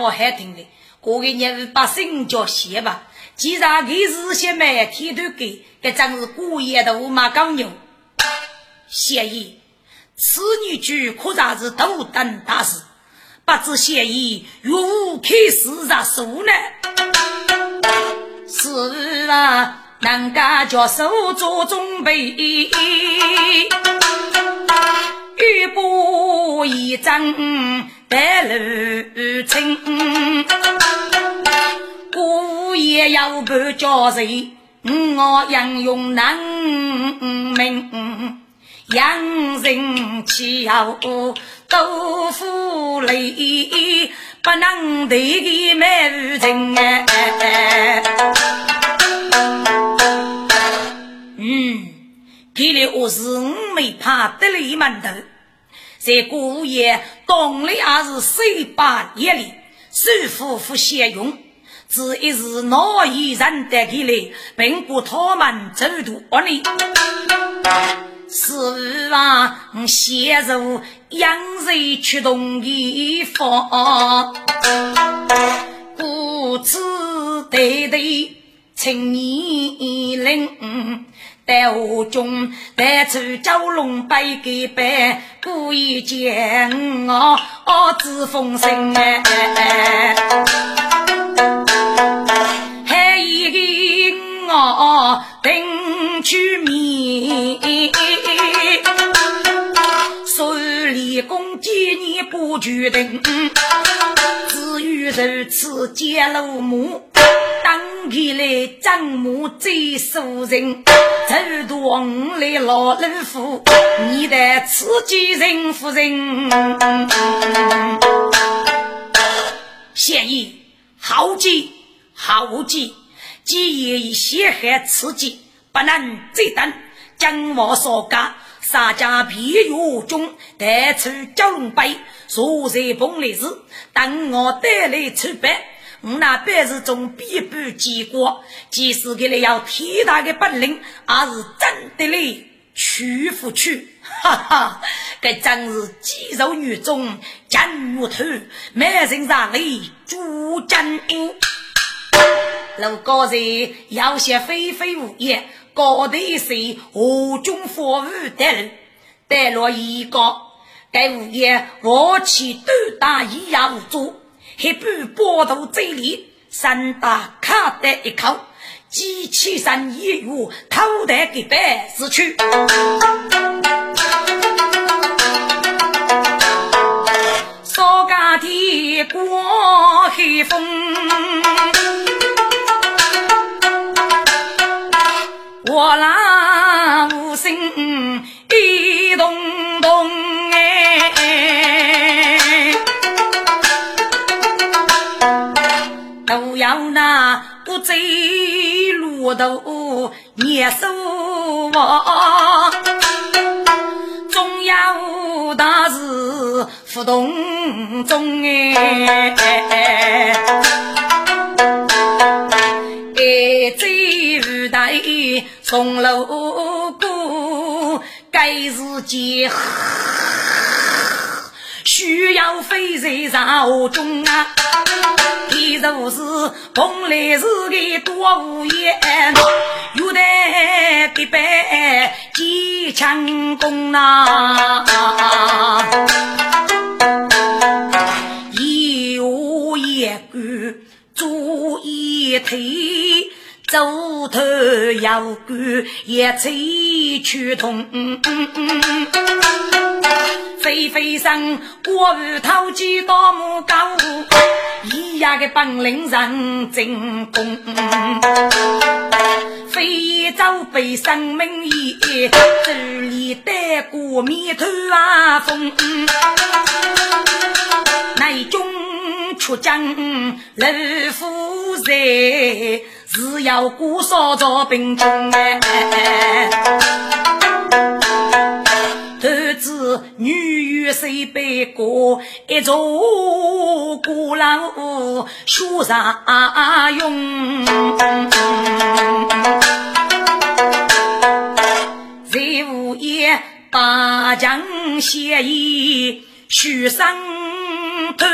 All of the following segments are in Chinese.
我还听的，过个日把心叫写吧。既然给日先买天都给，这真是过夜的五马刚牛。谢意，此女婿可算是斗胆大事，不知谢意如何开始着手呢？是啊，人家叫手做准备，预备一张白路程。姑爷要不叫谁？我杨用难明，杨人岂要豆腐泪，不能对个美人哎。嗯，看来我是五没怕得了门头，在姑爷当里还是水把眼里，舒服不闲用。只一时难以认得起来，并不他们走读屋里。是啊，陷入养水驱动的方，故此对对青年人，待我中带出蛟龙摆个板，故意见我自封神哎。还一个我等去面，手里公几年不决定，只有如此揭露幕，当起来张母最熟人，走动来老人夫，你的此几人夫人，谢意。好计，好计，计也以血海刺激，不能再等。将我所讲，三家皮肉中带出蛟龙杯，坐在棚里时，等我带来出版。我那本事中必不结果，即使给了要天大的本领，也是真的嘞，屈服去。哈哈，这真是肌肉女中金木头，满身上里朱真英。如高人要些飞飞舞言，高头是何中服务的带落一个，该物业我起斗大一样无助，还不波头嘴里三大卡的一口。机器上一月偷得给白死去，少家的过黑风，我那那不走。我都年寿亡，总有大事不动中哎，哎，最无奈送路过，该是间。需要飞在朝中啊！一如是蓬莱是个多无言，有的必备机枪弓啊！一无一个做一腿，走头要干也吹去痛。飞飞声，过日偷鸡盗母狗，一样的本领人精功。非洲被生命以这里带过面头啊风，内中出将老夫人，是要过少着兵中哎，头子。女与谁背过一座古老书上用？在午夜大将写意许生头，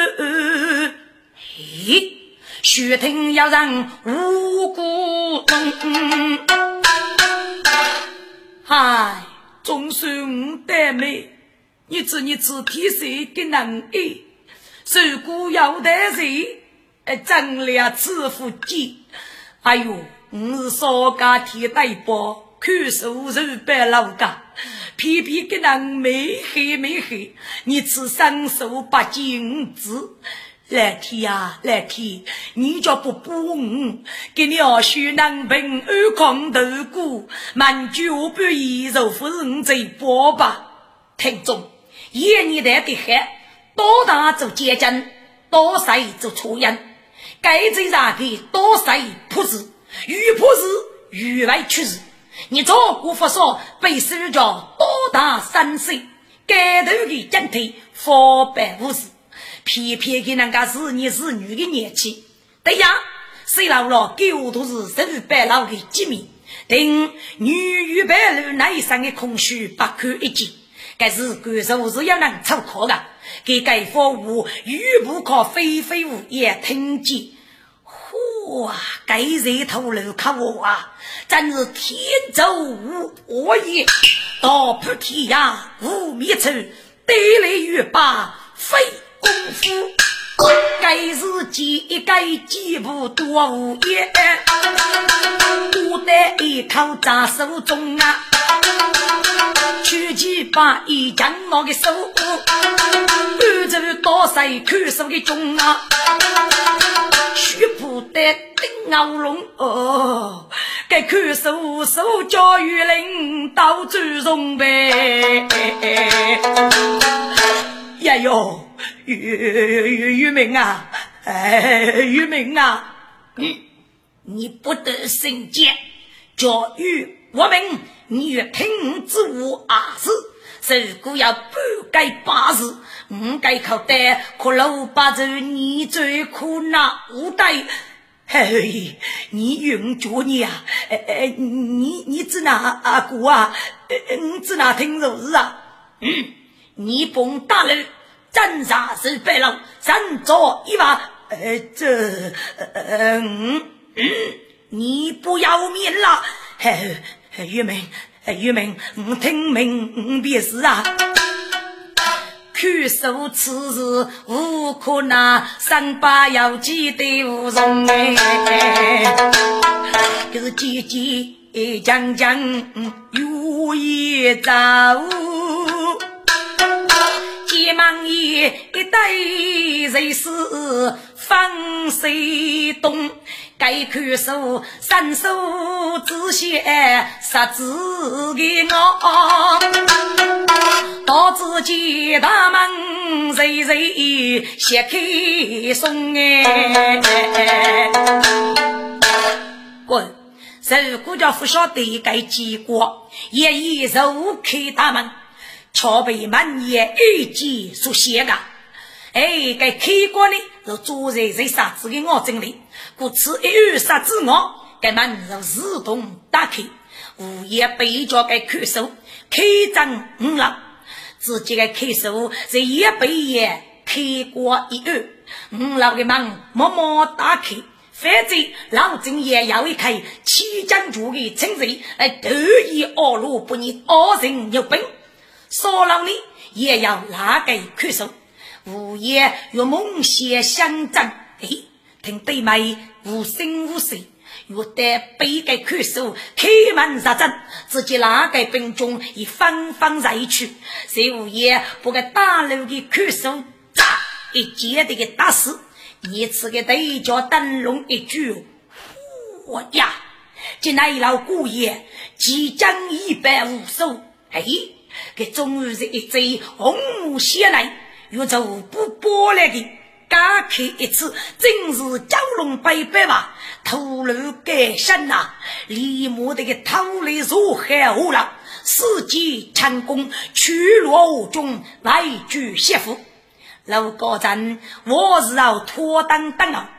嘿，须听有人无辜。嗨，总算得美，你知你知天谁的能力？如果要得谁，哎，真了此福气。哎呦，我是少家天代包，看手手白老家，偏偏给人没黑没黑，你只伸手不金子。来天呀，来天，你就不补我，给你二叔能平安康头过，满酒不宜，肉夫人在播吧。听众，一年来的黑，多大做结晶，多少做初音，该在上给多少铺子，遇铺子遇外出事，你做姑父说被手脚多大三岁，该头的将腿方百无事。偏偏给人家是你是女的年纪，对呀，谁老了狗都是十白老的机密，等女与白露那一生的空虚不堪一击，该是官手是要能出口的，给该服务玉不可飞飞舞也听见，嚯，该人头颅看我啊，真是天走无我也，大破天涯无觅处，得来玉把飞。功夫，该是几一该几步多无言，我得一口在手中啊，举起把一将我的手，按着多谁看守的中啊，须不得顶鳌龙哦，该看守手教育领导尊重呗，呀哟。玉玉玉明啊，哎，玉明啊，你你不得圣洁，教育我们，你越听之我啊是，如果要不该八字，唔该靠得，可老八字你最苦恼无带，嘿，你用着你啊，哎哎，你你指哪阿哥啊？你指哪听如是啊？嗯，你甭打了。真杀是白狼，三做一把，呃，这，嗯嗯，你不要命了？嘿，玉明，玉明，我听明便是啊。看守此事无可奈，三八要记得无容哎。就是姐姐讲讲有一招。急忙一对人是方水东，该看书伸手只写识字的我，到自己大门人人掀开送哎，滚！如果叫不晓得该结果，也已入开大门。却被满眼一击所写的，哎，该开关呢是坐在这沙子的我这里，故此一有沙子我，该门就自动打开，午夜背着该看守开张五楼，自己的看守在一背也开过一二，五楼的门默默打开，反正老郑也要一开，七将军的称贼，来得意二路不逆，二人有本。少郎呢也要拉给看守，午夜与梦想相争。哎，听对妹无声无息，欲得背给看守开门入阵，自己拉给兵中已纷纷在去。谁午夜不给大楼的看守，咋一接的给打死？你此个对家灯笼一句，我呀，今来老姑爷即将一百五十，哎。给终于是一只红木鞋来，又走不过来的，刚开一次，真是蛟龙摆摆吧？突然改身呐，立马这个头里如海虎了，四季成功，屈落无中，来娶媳妇。陆高真，我是要拖等等啊，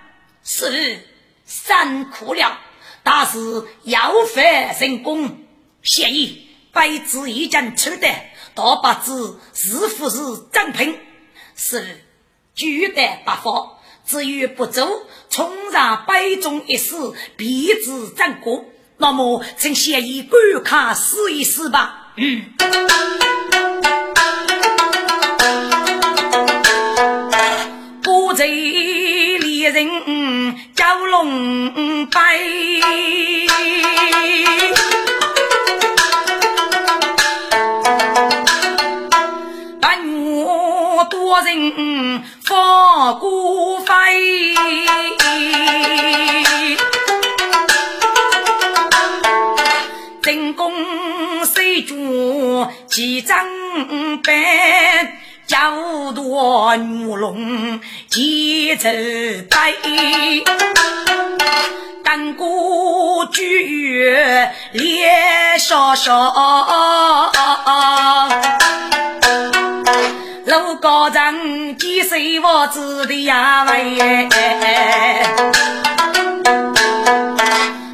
是辛苦了，但是要费成功。谢意，白纸已经出的，大八字是否是正品？是举得不法，至于不走，冲上杯中一死，必知正果。那么，请谢意观看试一试吧。嗯。不贼猎人叫龙白。孤飞，真功虽主几张板，叫多牛龙几只白，当孤举烈少少。路高人几岁我子的呀？喂，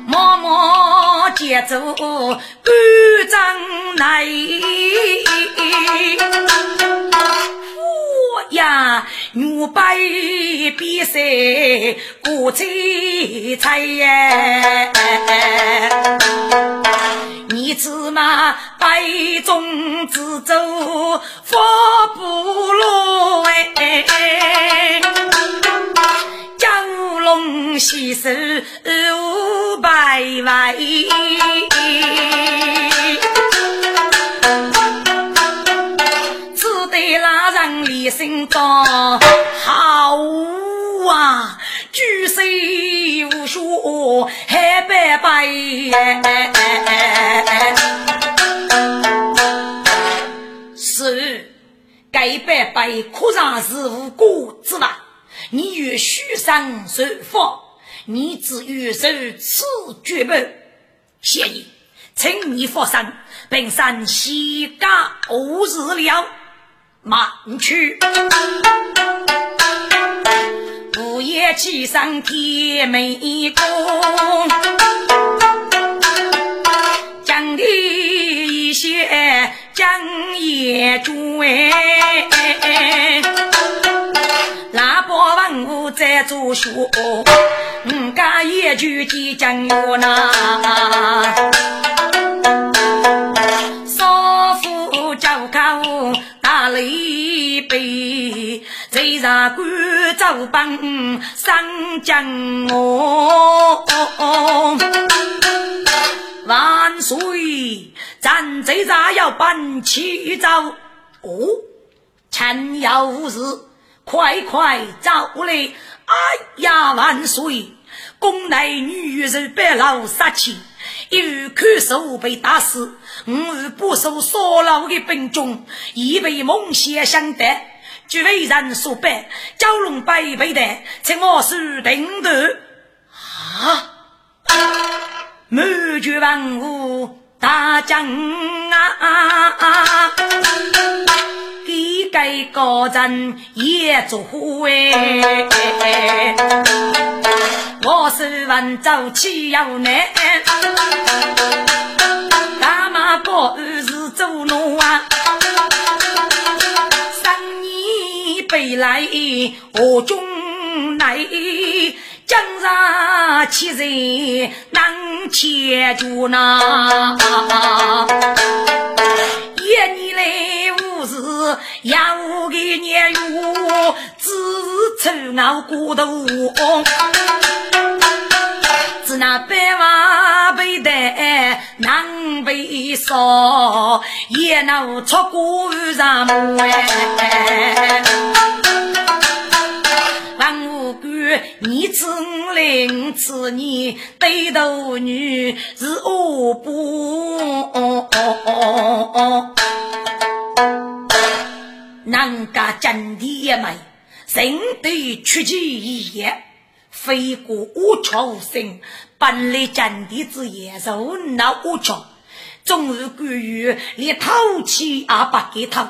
默默接走官长来，我呀牛掰比赛过彩彩耶。你子嘛，百中之走，发不落哎，龙戏手五百万，人离心脏好啊。举手无数黑白白，是该白白哭上是无辜之吧？你与虚上受罚，你只欲受此绝本。谢意，请你发声，本山西家无日了，慢去。午夜起上天美宫，讲的一些讲业主哎，那波文武在读书，嗯，家业主的讲哟那，杯。谁让官走本上江哦？万岁！咱这咋要办起走？哦，趁要无事，快快走来！哎呀，万岁！宫内女人被老杀气，一看手被打死，五不受所劳的兵种，已被梦想相得。据为人所拜，蛟龙百倍的，请我是定夺啊！满卷万物大将啊！给给高人也做哎！我是文州起要难，大马过是做奴啊！北来何中来？江上七人难牵住那。一年来无事，要个年月只愁熬过头。那百万被带难被烧，也能出过上门。王五官，你知我领此年对头女是恶不？人家真的也没，人对出其一言。飞过五桥无声，本来阵地之野兽闹五桥，终日关羽连透气也不给透。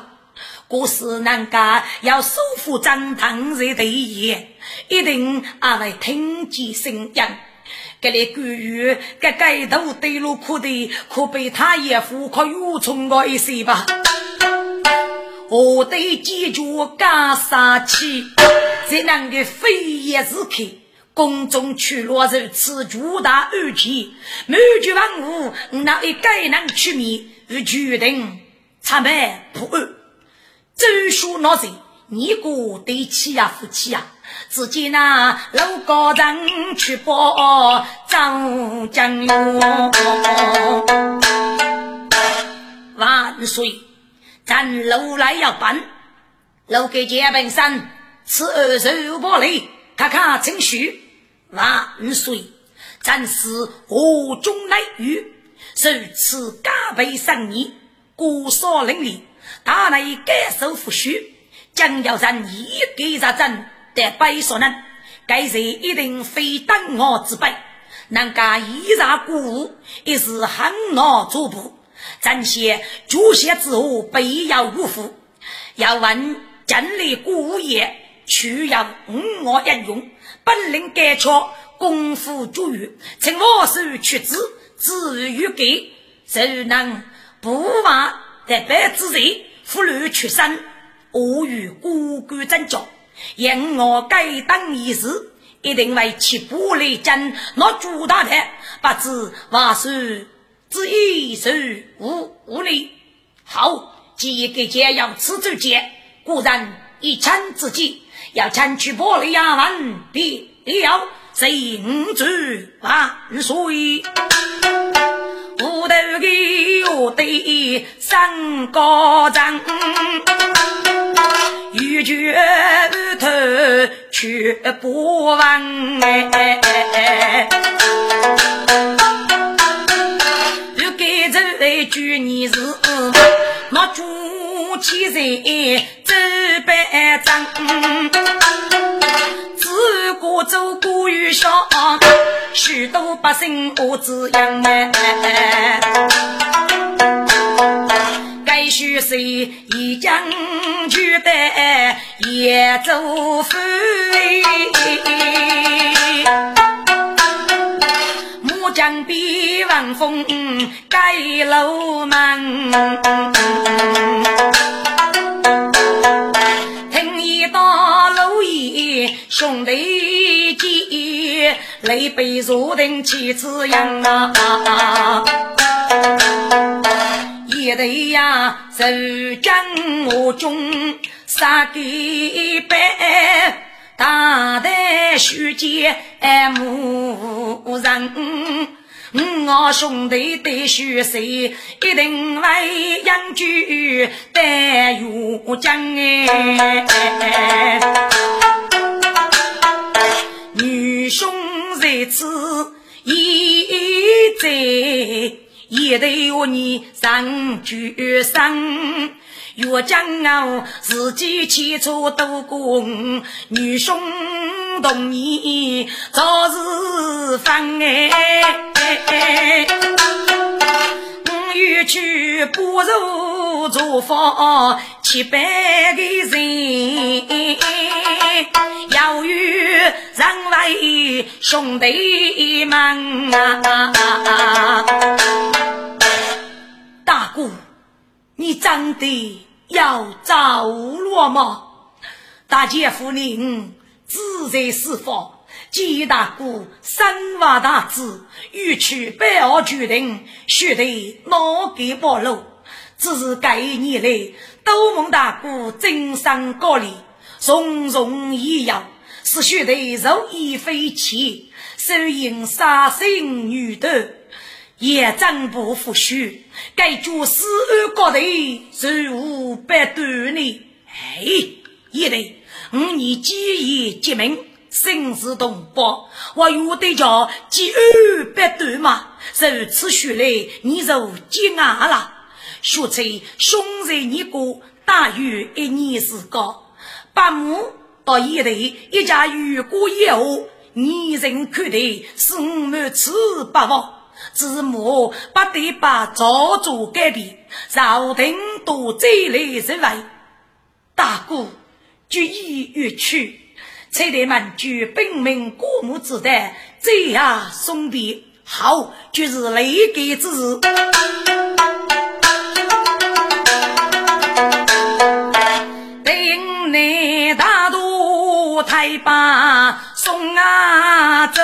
故事人家要收复张唐在第一，一定也会听见声音。这里关羽这街头对路哭的，可被他爷夫可又冲我一些吧？我得记住干杀气，在那个飞檐之刻，宫中去落如此巨大恶气，满绝万物，那一该能取灭，而决定惨败不安。周叔那人，你个对起呀，夫妻呀，只见那楼高人去报张将勇，万岁！咱楼来要搬，楼给结本山，此二手不利，看看程序。万岁！咱是何中来遇？受此加倍赏你，国少伶俐。大内该受抚恤，将要人一给入阵，得百所能。该人一定非等我之辈，能干一杀鼓舞，一是很难做部。咱些主些之后，必要无负。要问建立古业，需要五我应用，本领该巧，功夫足于，请我手取之，至于给，谁能不忘得百之人？妇女出生，我与孤孤争教，因我该当一事，一定为其不来争，那朱大的不知万事之一是无无力。好，既给解要此之节，固然一枪之计，要抢取玻璃牙文，必要谁五子万岁。无头的我对三高长，欲绝头却不忘哎。又该走来句你是那主起人走百丈，自古走过雨上。许多百姓我滋养哎，该许谁一将就得也走飞，木匠比王峰盖楼门，听一道楼爷兄弟姐。累被若定妻子养啊，一对呀手将我中杀给白，大胆虚结无人。我兄弟对虚谁一定为养居待有将哎，女兄。在此一在，一对我你上举生，岳将我自己起初都功，女兄同你早日分哎。欲去不如做法七百个人，要与人为兄弟们啊！大姑，你真的要走了吗？大姐夫您自在是否？季大姑身怀大志，欲取百二决定，须得哪给暴露？只是这一年来，都蒙大姑精神高丽，从容一摇，是须得肉衣飞起，手引杀心女的，也真不服虚。该主死而高头，如无百断呢？哎，一对，五年几夜结命。生死同胞，我有得叫几二百段嘛？如此说来，你就惊讶了。说出兄在你国大约一年时高，八亩到一头，一家雨过以后，你人看待是我们此八房。子母不得把朝主改变，朝廷都再来认为大哥决意欲去，才得满具本命过母之德，这样送别。好，就是雷给之。等你大渡太把送啊走，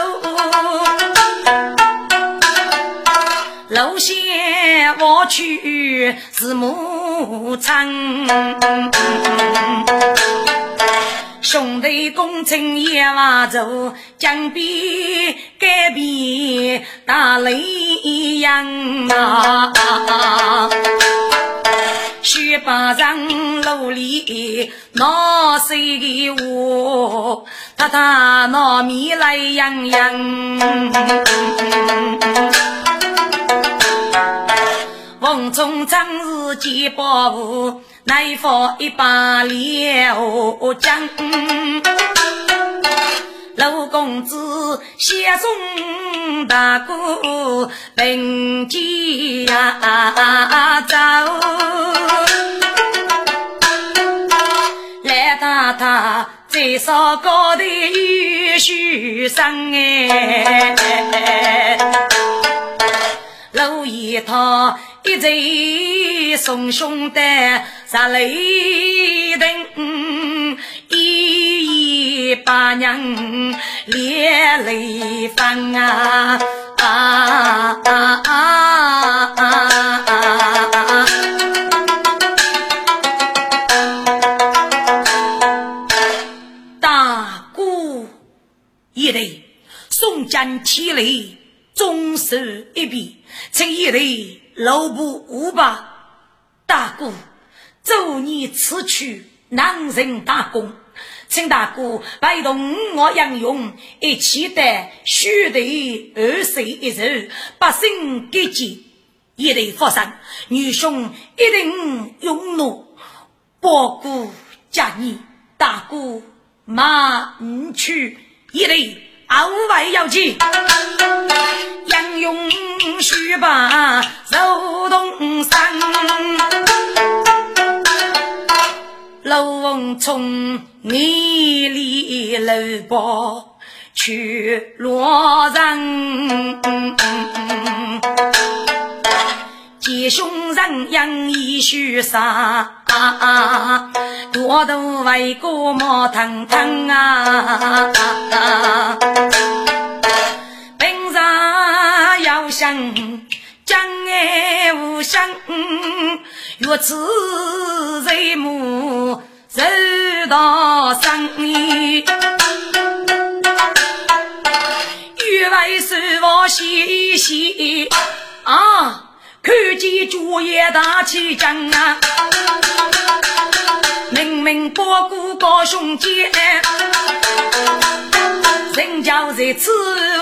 我去是母亲。兄弟工程也瓦走，江边改变大雷洋啊！雪巴上路里闹水雾，他他闹米来洋洋。风中正是几把斧。来放一把辽江，陆公子携送大哥奔家走，来太太在烧高头有许生哎，陆一涛。一贼送兄弟杀雷霆，一一把娘连累翻啊啊啊啊啊！大姑一雷，宋江起来，终是一笔，这一雷。老婆无吧，大哥，祝你此去难成大功，请大哥陪同我杨勇一起带须得二岁一日，百姓给吉，一定发生。女兄一定勇怒，保顾家你，大哥马你去，一定傲外要紧。杨勇须把手动山，龙从泥里楼包去落人，见凶人杨一须杀，多头为个毛腾腾啊！要想将爱无相，若此人母受到伤，欲为是我细细啊，看见主爷大气将啊，明明包谷高兄姐。人家在此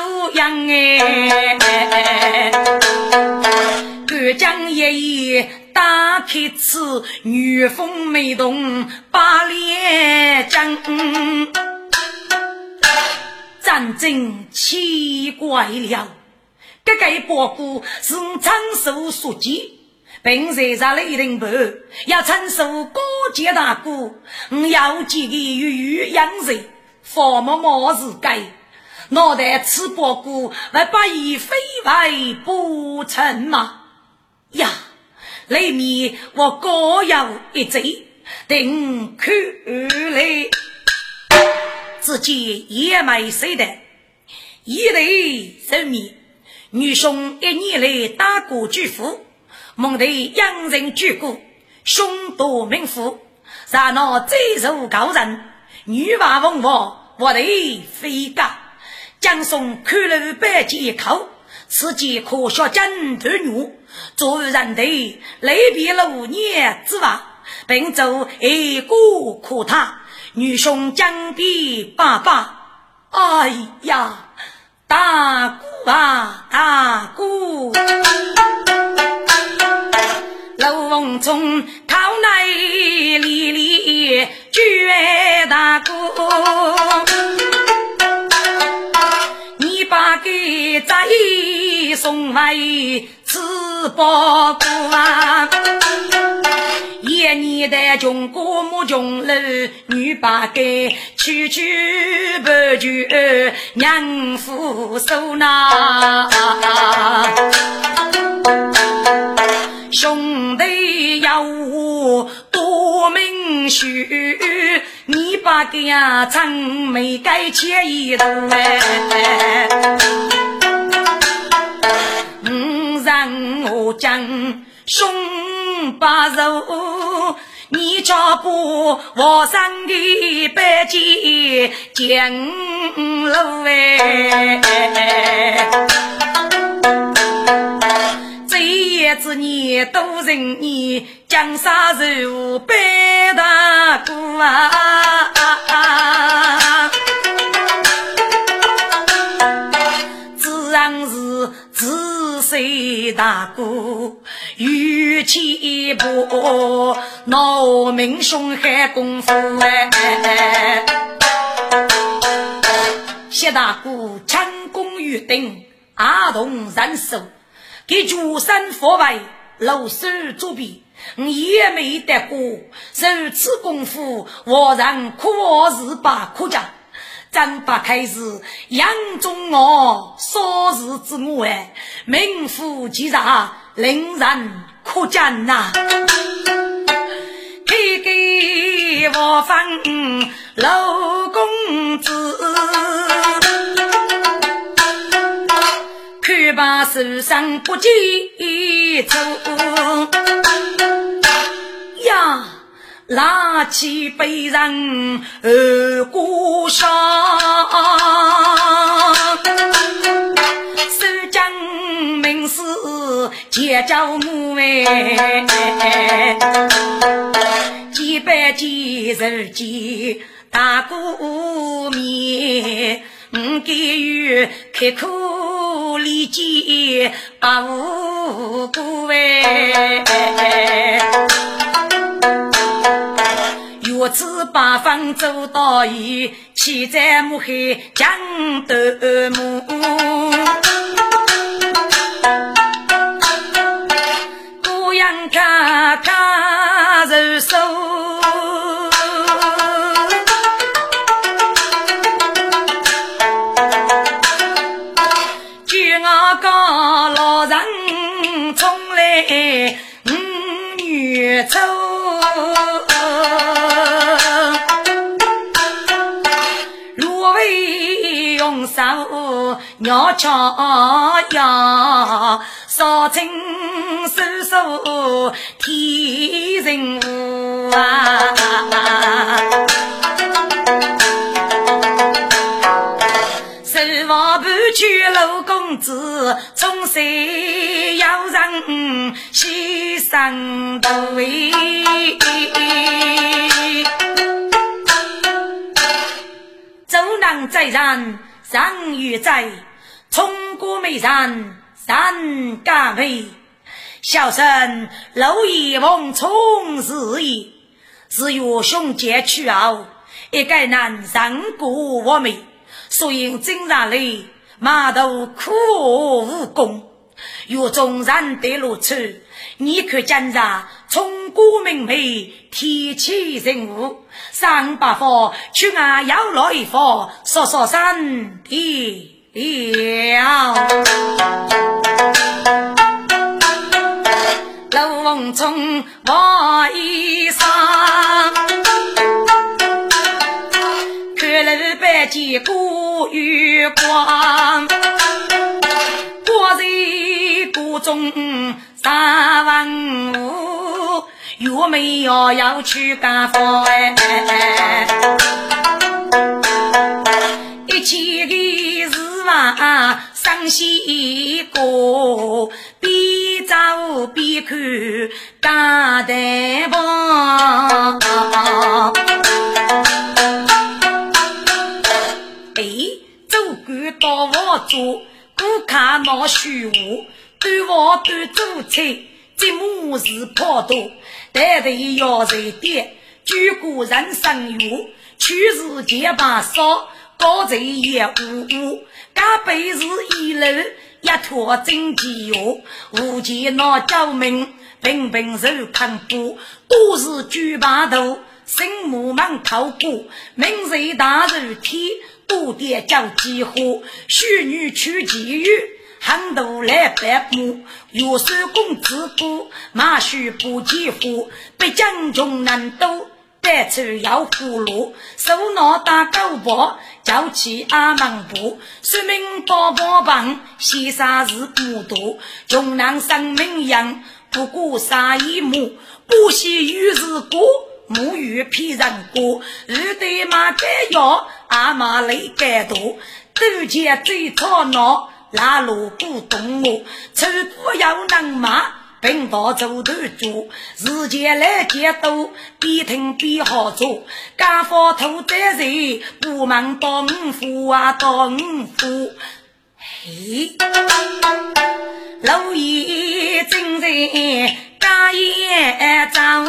无恙哎，干将一夜打开此女风美动把脸将，战争奇怪了，这个包谷是长寿书记，并在上雷霆部要承受高阶大哥，要几个玉养人。佛母母是该，脑袋吃包谷，还把一非为不成吗？呀，里面我各有一贼，等看来，自己也没谁的，一来人命，女兄一年来打过巨富，蒙得养人巨过，凶夺民富，然后再受高人，女娃文王。我的飞嘎，江松看了百几口，此际可学真头女，做人的雷别了五年之外，并做一个可他女兄江边爸爸。哎呀，大姑啊，大姑，楼房中讨来里里绝大姑。送为吃包谷啊！一年的穷过母穷老，女八该区区不就娘夫手拿。兄弟要我多明须，你把个呀长眉盖切一头哎，五让我将兄把肉，你脚步我上的白鸡见路哎。叶子你都认你，江山如百大哥啊！自岁大哥，有钱不闹民凶害功夫哎！谢大哥强攻于顶，阿童人手。给诸山佛为老师作弊，也没得过。如此功夫，我让可是把可讲。张八开始杨中我说事之外，名副其实，令人可讲呐。给给我放老公子。去把手上不记走呀，拿起背人二过上，结交母哎，几百几十几大过面。我给予开口理解把无辜哎，月子八方走到一，七在暮黑江头暮，女走，芦苇用手鸟桥呀，少情手手替人物啊。娶老公子，从小要人牺牲的为。走南在人，上月在，冲过美人三家美。小生老爷王冲日也，是岳兄姐娶后，一概难人过我们，所以经常里。码头苦无功，有众人得如此，你可今日从古明媚，天气人物，三百佛去俺要来佛，说说三地了。楼翁从瓦衣裳，见过月光，国在国中三万五，又没要要去干活哎，一千个十万上西过，边走边看大台房。到我做，顾客闹虚无，端房端做菜，这母是颇多，代代要在点，举国人生忧，去世结巴少，高财也无无，加倍是一楼一坨真机药，无见那救命，平平手看布，都是举把头，心目满头骨，明日大热天，多点叫饥火，许女娶妓女。很多来拜母，岳守公子姑，马须不结夫，北京穷难渡，带出要葫芦，手拿大狗棒，叫起阿门布，说明宝宝棒，先杀是孤独，穷人生命样，不过杀一母，不惜与是过，母与骗人过，日对马该要，阿妈泪该多，都见最吵闹。拉路不动我，出不要能骂，并到走头做。时间来接多，边听边好做。家父土在人，不忙当夫啊当夫。嘿，老爷正在家业长，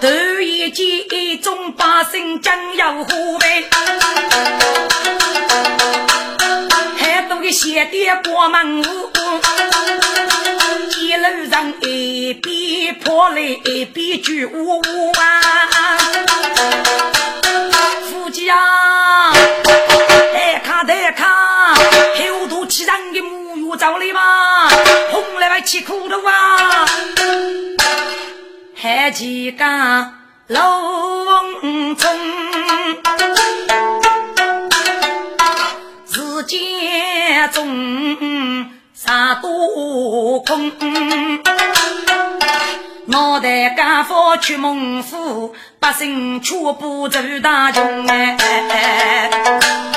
突然间众百姓将要虎背。写的过门，一路上一边跑来一边住呜呜啊！夫妻啊，厚度气人的木鱼找来嘛，红来外起苦头啊！还几个老翁中。家中啥多空，脑袋家父去孟府，百姓却不走大穷哎。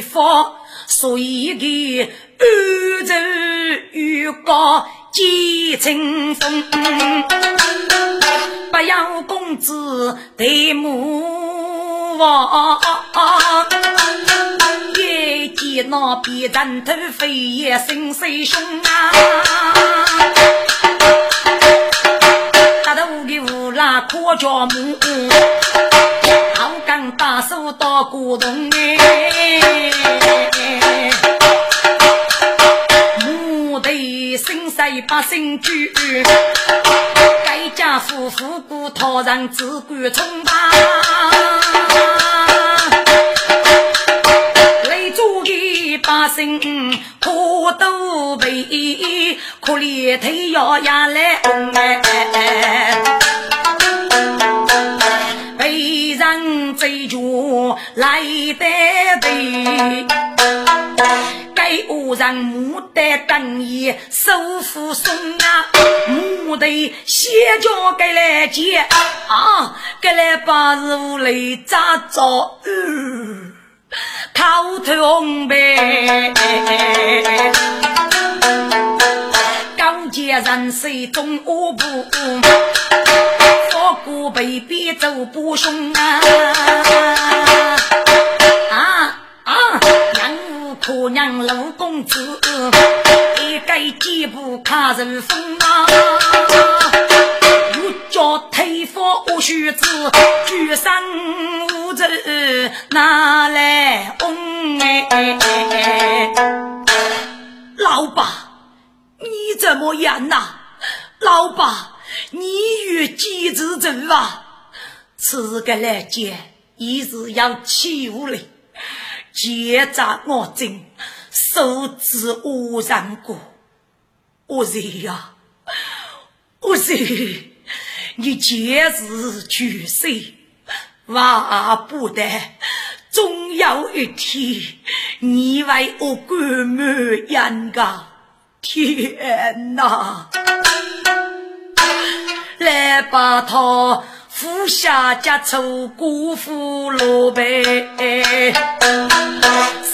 发，所以个安走预告见清风。不要公子对母王，一见那边人头飞也心碎胸啊！大头的乌拉可叫母，大手到古洞哎，母的心碎把心居。家父父过讨人只管冲吧，累住的百姓可都被可怜腿要压来哎来得对。我让牡丹等你收复松啊，牡丹先叫给来接啊，给来把日屋里扎着，头头红白，刚接人水中阿布，佛过北边走不凶啊啊啊！婆娘老公子，一改肩步看人风啊！我叫推佛无须子，举身无走拿来翁哎！老爸，你怎么样呐？老爸，你与几子走啊？此个来见，一是要欺负你。结扎我真，手指无人过。我是呀，我是你今日去世，万不得，终有一天你为我关满眼噶。天哪，来把他。富下家丑，辜负老辈。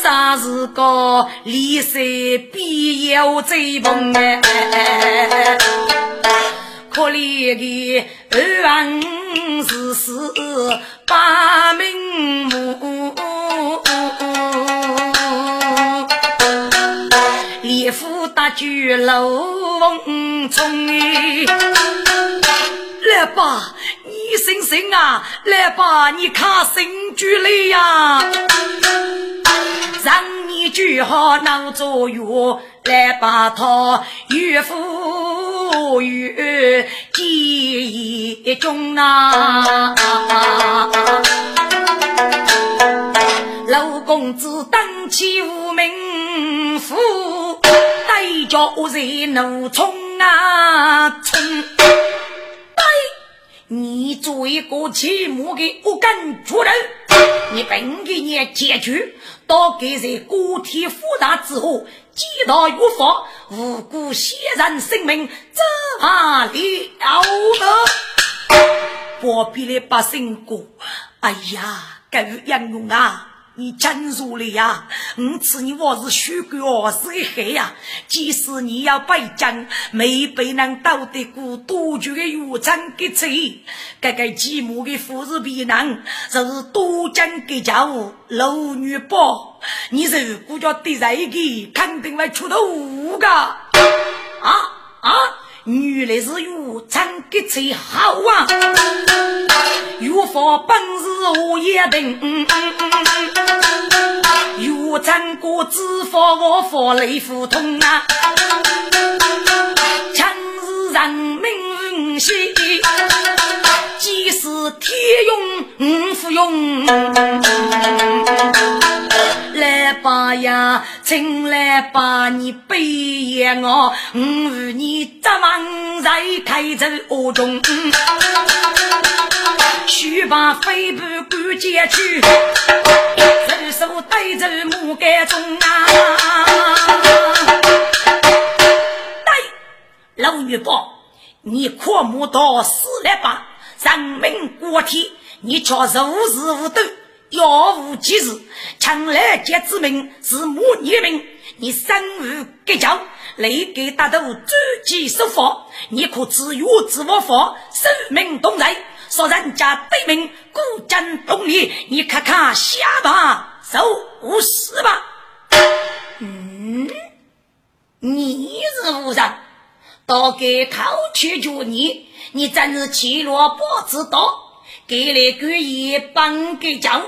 啥时个离世必要追捧哎？可怜的二郎世世把名目，连夫大举楼翁冲哎，来吧。你醒醒啊，来吧你看新居来呀！让你句好闹作乐，来把他岳父与记忆中啊！老公子登起无名府，带着人怒冲啊冲！对，你作为一个起码的我根主人，你本给你解决，到给人个体复杂之后，几大有法，无辜血人性命，哪里了得？何必来把心过？哎呀，该杨勇啊！你真如了呀！我此你我是虚高是个害呀！即使你要被将，没被人斗得过多久的油餐给吃，这个寂寞的富士皮囊，就是多将给家务老女包。你如果叫对这一个，肯定会出头五个啊啊！原来是有餐给最好啊，有法本是我一定，有餐过知法我法雷福通啊，强是人民心，天用不用。来吧呀，请来把你背也我，我与你扎忙在开走恶中，须把飞步赶接去，伸手带走木杆中啊！对，老女宝，你阔木到死来吧，人命关天，你却如是无斗。要无其事，强来劫之命是母女命。你身无结交，累给大头自己守法，你可自由自我法，生命同在，说人家对命，孤掌动力，你看看下吧受死吧。嗯，你是无人，都给偷去救你，你真是欺弱不知道。给了个一帮给讲，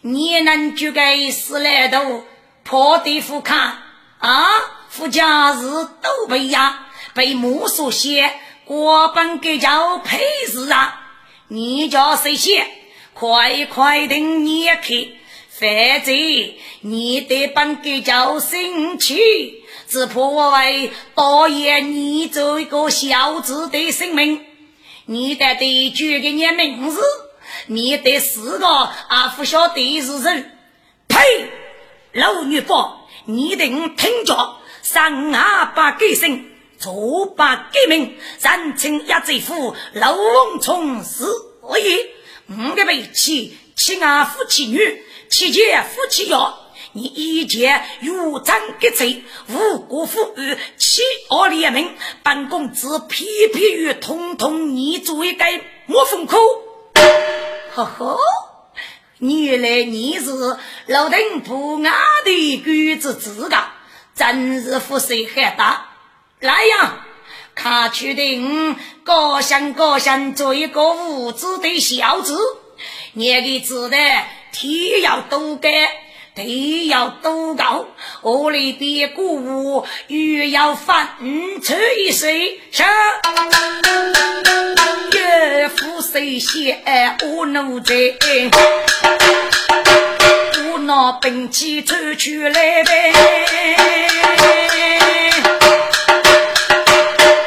你能就该死来头破地府看啊？富家是都被压，被木所写，过本给叫配事啊！你叫谁写？快快等你去，反正你得本给叫生气，只怕我为导演你这一个小子的性命。你得得举给你名字，你得四个啊不晓得是人。呸！老女伯，你等听着，三阿把改姓，左把改名，人称压贼夫，老翁从事何也？五个背妻，妻阿夫妻女，妻妾夫妻要。你一见如章结罪，无辜负于欺恶联盟，本公子偏偏与通通你做一个莫风苦。呵呵，原来你是老邓不雅的鬼子资格，真是福水很大。来呀，看去的高兴高兴，做一个无知的小子，你的子弹天要多干。地要多高，我里的谷物又要翻吹水，上岳父谁先我奴才，我拿兵器抽出来呗，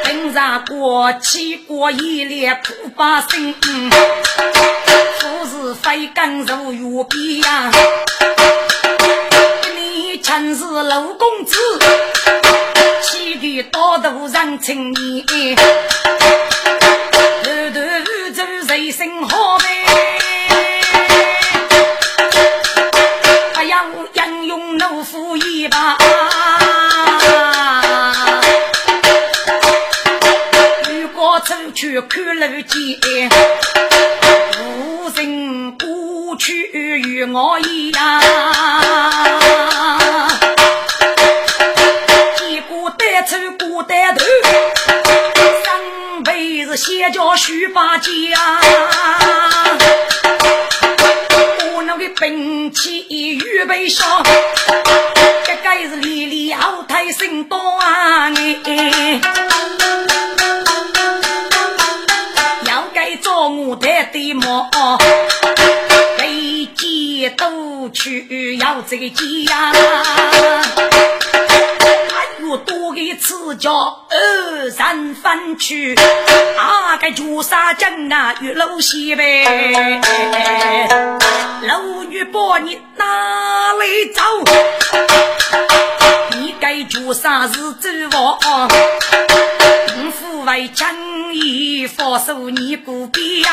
平常过气过一列苦把心，富是非干如玉璧呀。真是老公子，气的刀头人情义，头头宇宙人生好呗。哎呀，英勇怒虎一把，如果出去看路见，无人过去与我一样。是先叫徐八家，我那个兵器预备上，这该是里里后台心多啊！哎，要该做我的的么？飞机都去要这个家，多个次叫二三分去，啊个朱砂将啊玉楼西呗，楼女把你哪里走？你该朱砂是走我，五府为将义，放手你不必呀。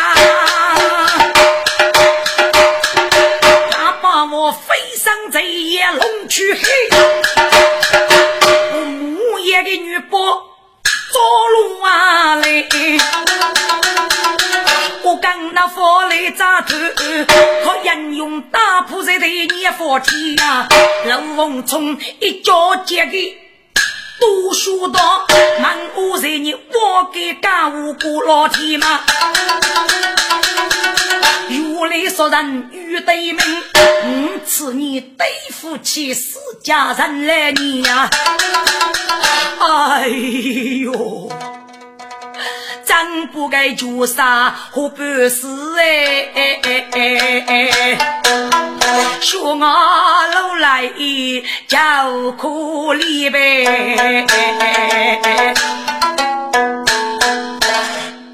我飞上这夜龙去黑，母夜的女伯走路啊来，我刚那佛来扎头，可人用大铺在对你佛体呀，老翁从一脚接给读书道，满屋在你我给干无辜老天嘛。如来说人与对门，五次你对夫妻四家人来你呀！哎呦，真不该做啥和办事哎！说我老来叫可怜呗！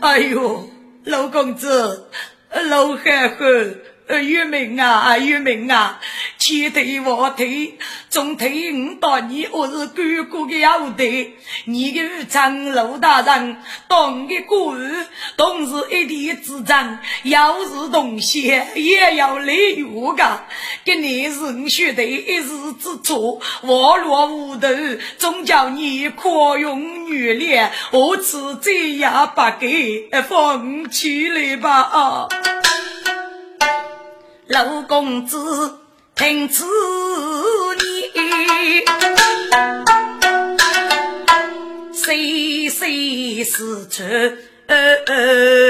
哎呦，老公子。老汉汉。玉明啊，玉明啊，前腿后腿，中腿五到你，我是哥哥的后腿。你的长陆大人，当的官，同是一地之长，要是同学也要来学个。跟你是我学的一时之错，忘落无头，总叫你宽容原谅，我此这样不给放弃了吧啊！老公子，听此言，细细思出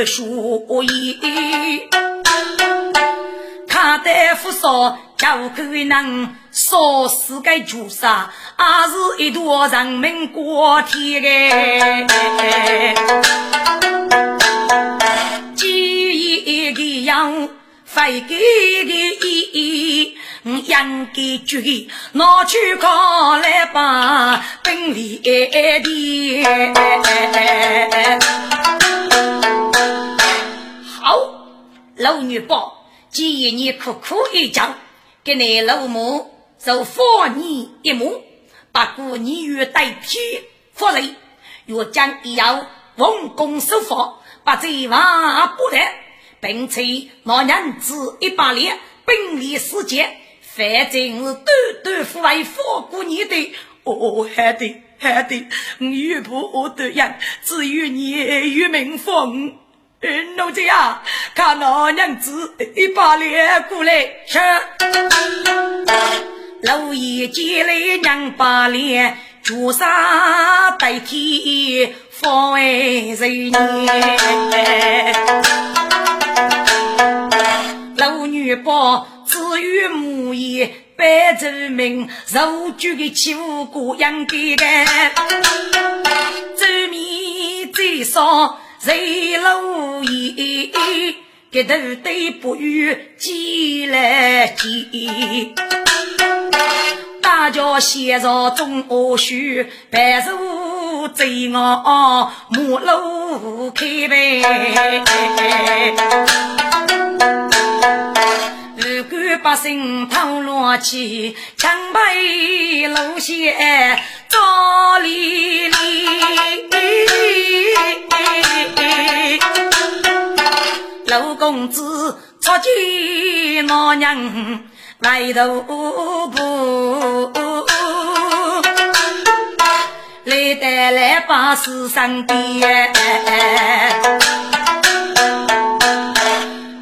书言。看大夫说，叫可能烧死个朱砂，也是一朵人民过天的。记一个样。非给个意，养给猪，拿去烤来把本里的。好，老女宝，今夜你苦苦一讲，给你老母就放你一母，不过你欲代替，否则若将要奉公守法，把这话不得。并且那人子一百年，本领世界，反正是短短富为富过你的。哦，好的，好的，我岳父我都养，只有你与民风。嗯，奴才啊，看那娘子一百年过来，是老爷接来娘把脸，朱砂代替方为人老女宝只有母爷白族名，受举的欺负过样的干，周面最少谁老爷，给头对不语见来见，大家先上中恶书，白手贼我马路开呗。百姓讨落去，强背路线找里里。老公子出见老娘来头不，来得来把事上边。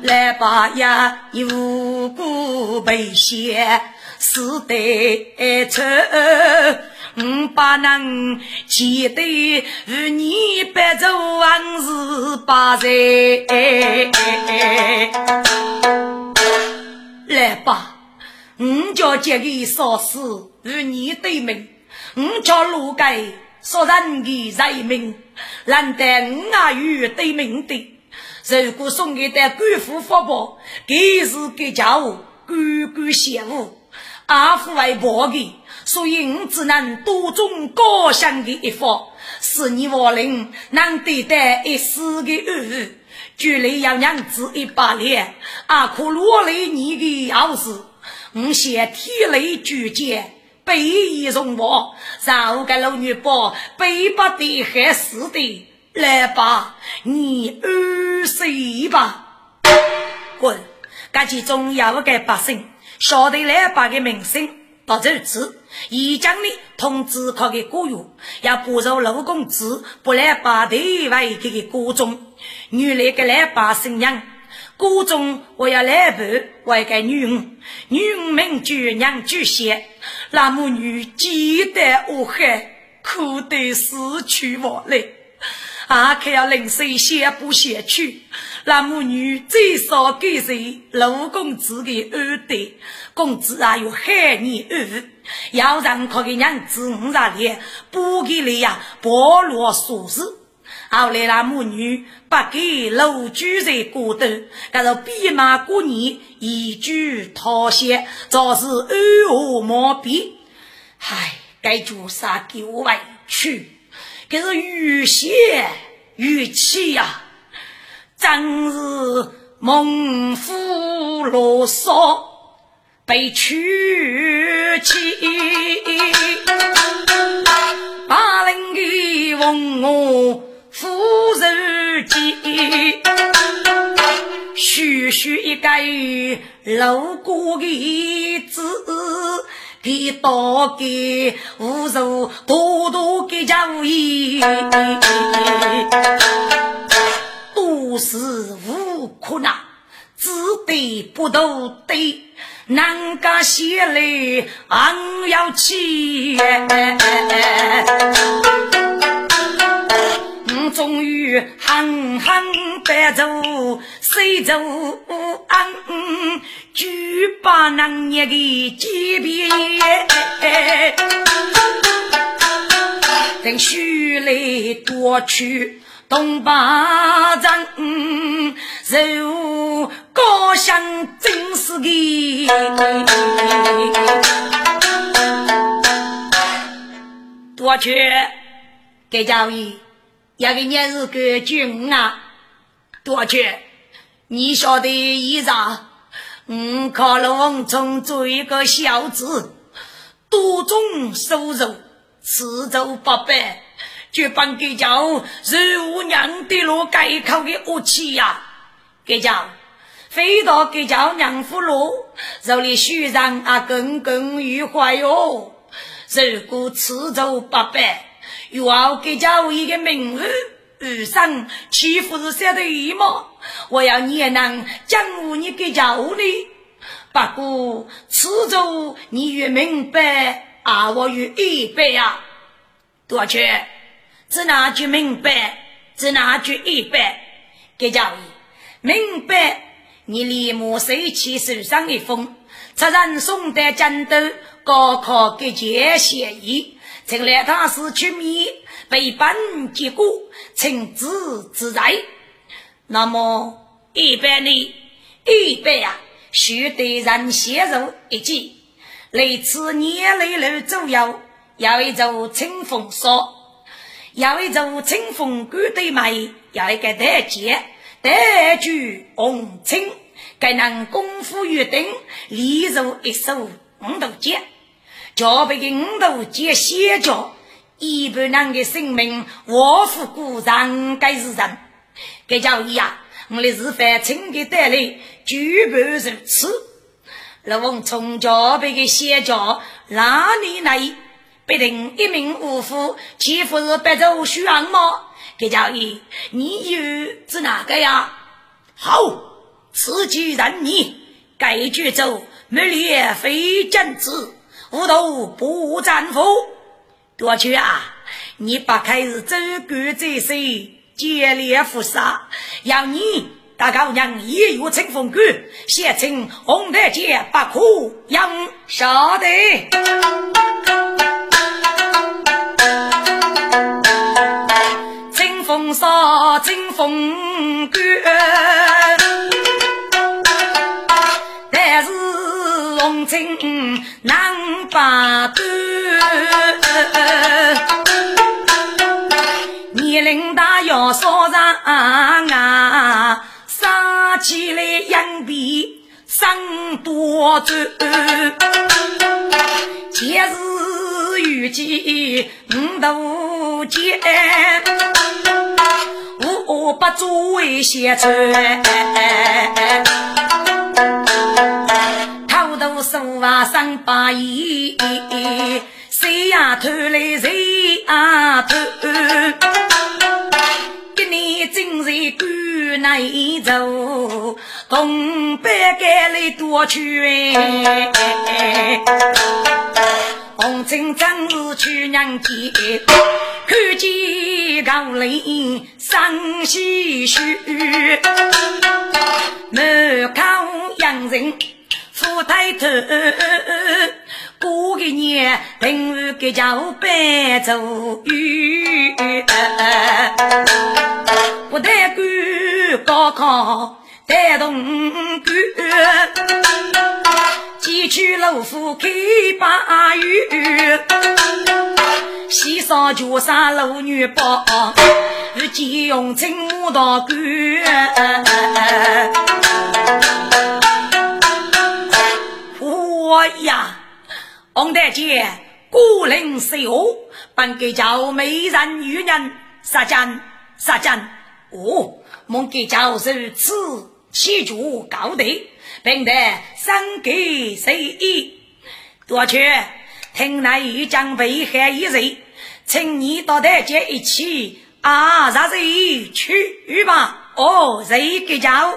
来把呀，无辜被写，死得出我把能记得与你白走往事把在。来吧，我叫这个少时与你对名，我叫卢盖说人的人名，难得我啊与对名的。如果送给的官府发报，给是给家务，官官羡慕，阿父为报的，所以我只能多种高香的一方，使你我人能对待一丝的安慰。距离要娘子一百年，阿可落泪你的儿子，我先天雷举剑，背义容我，然后给老女包背不得害死的。来吧，你安睡吧。滚！赶紧重要的百姓晓得来把个名声，到这次，已将你通知他的雇员，要不入陆公子，不来把地位给个国中。女来个来把新娘，国中我要来陪为个女儿，女儿名叫娘举贤，那母女记得我害，苦得死去活来。啊可要临水先不先去，那母女最少给谁陆公子的二代，公子啊有害你二，要让他的娘子五十年不给你呀，剥落俗世。后来那母女不给陆居在过头，可是弼马过年一句讨嫌，早是暗恶莫比。唉，该做啥给我委屈？可是雨歇雨气呀，真是猛虎落骚被取气，把人的问我夫人急，徐徐一个路过的子。给多给无数，多多给家无义，都是无可奈，只得不都得，难家写来昂要起起。终于狠狠白走，谁走？安？就把那年的级别，等徐来夺取东巴镇，肉高香真是的，夺取给教育。要给你是个军啊，多去！你晓得意思？嗯，靠了王冲做一个小子，多种收入，四周八百，就帮给叫如娘的路改口的武器呀！给叫飞到给叫娘夫路，手里虚上啊，耿耿于怀哟。如果四周八百。又要给家我一个名誉，遇上欺负是晓得吗？我要你也能将我你给家我的，不过此走你越明白啊，我越一白呀。多去，只那句明白，只那句一白，给家我明白。你立马收起手上的风，出人送的战斗，高考给结协议。曾来他是出面被本结果，请旨自在。那么一般呢？一般呀，须得人先入一计，类似年累楼左右，要一座清风说，要一座清风关对美，要一个大节，大举红青，该能功夫约定，立入一手五斗剑。脚背的五头接歇脚，一般人的性命我负孤上该是人。该叫一呀，我的日饭请给带来，举步如此。老翁从脚背的歇脚哪里来？必定一命呜呼，岂不是白走虚昂吗？该叫一，你又是哪个呀？好，此举任你，该举走没脸非正子。无头不战夫，多去啊！你不开是走官在身，接连负杀，要你大高娘一月清风谷，写成红台街不可养，晓得？清风杀，清风谷。情难起来硬币生多转，今日遇见五大姐，我不作为先穿。手啊上把衣，谁呀偷来谁呀偷？给你正在赶那一走，东北赶来多去红尘真是去娘家，看见高林伤唏嘘，满口洋人。富抬头，过个年平日给家务搬走雨，不但管高考带动官，几去老夫开把雨，西上脚上老女包，如今用金木道官。哎呀，王大姐，孤零谁何？本给叫美人女人杀奸杀奸。哦，蒙给叫如此气主高德，并得三给谁意？多去听那一将被害一人，请你到大姐一起啊，让谁去吧？哦，谁给叫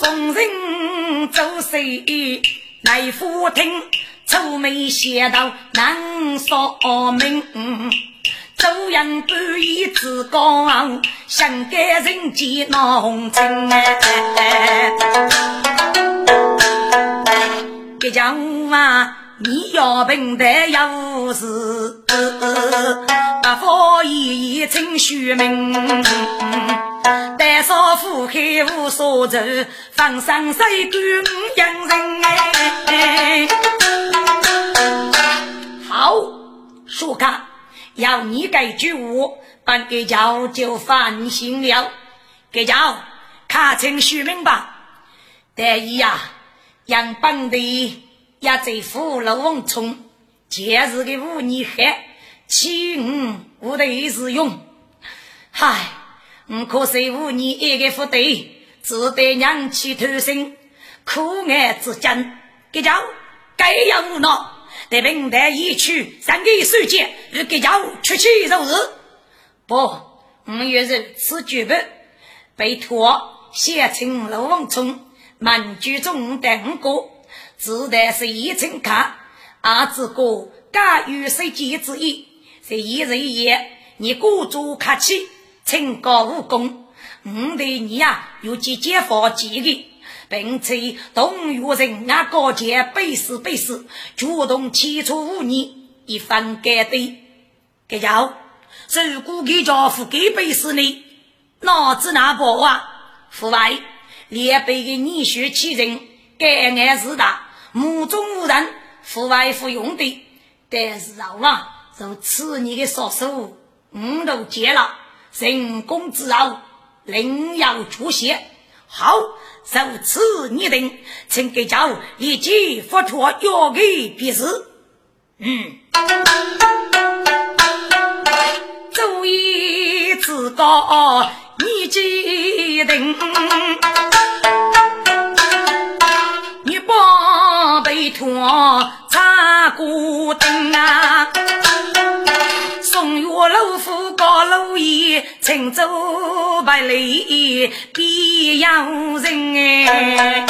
逢人做事来福听，愁眉写到难说明。做人不义自高，想给人间浓情。别讲啊，你要平淡有事，不发一言称虚名。但少苦海无所愁，放生水干五养人哎。好，说卡，要你这句话，本给叫就放心了。给叫看清虚名吧。得意呀，杨本地也在府楼王冲，前日的五年海，欺吾无得使用，嗨。我可是无你一个副队，只得娘气偷生，苦爱之间，给叫该要无恼，得平台一去，三个书记与给叫出去入日。不，我也是此举本，被托写成罗王冲，满居中等过，自带是一层卡，阿子哥敢与谁结之意？是一日一夜，你故作客气。清高武功，五对你呀有几解放几个，并且动员人啊高阶背死背死，主动提出五年一番改对。给叫，如果给家父给背死呢，哪子那不啊？父外，连辈的女婿欺人，该案事大，目中无人，父外服用的。但是啊，就此你的杀手，我都结了。人工之后，另要出现。好，如此你定，请给教立即发出要给批示。嗯，注意自高，你记定，擦过灯啊。中岳老夫高楼檐，青州百里必有人哎。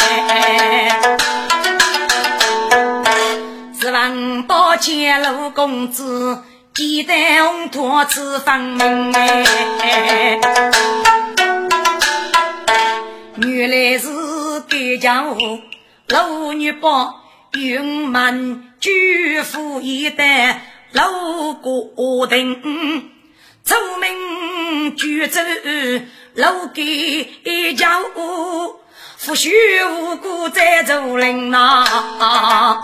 是吧？王宝强陆公子，几代红土此方明哎，原来是干江湖老女帮，云满巨富一代老国定，出名举州老盖江湖。不许无辜在做人呐！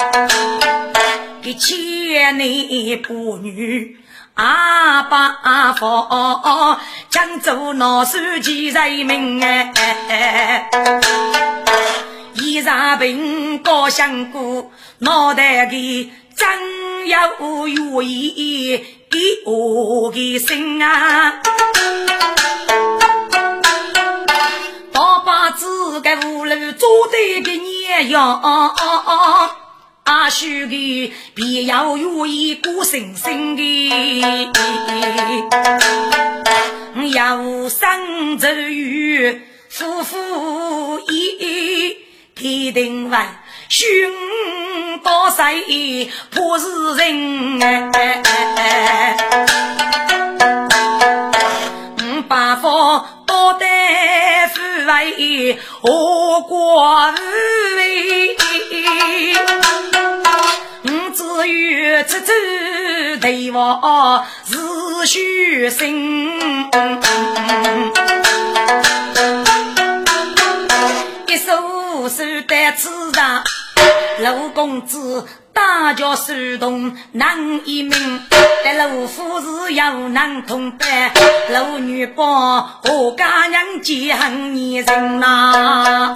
给千年不女阿爸父，江州闹书记人民哎，一场病高香菇，脑袋里真有愿意给我的心啊！自个屋楼做对个娘样，阿须个必要愿意过生生的，要生走雨，夫妇一天定外寻到谁怕是人哎，五八方。为何国为？我只愿处处对我是虚心，手手担此上。陆公子大叫手动难一命，但陆夫子又难同班。陆女宝何家娘记恨一人呐？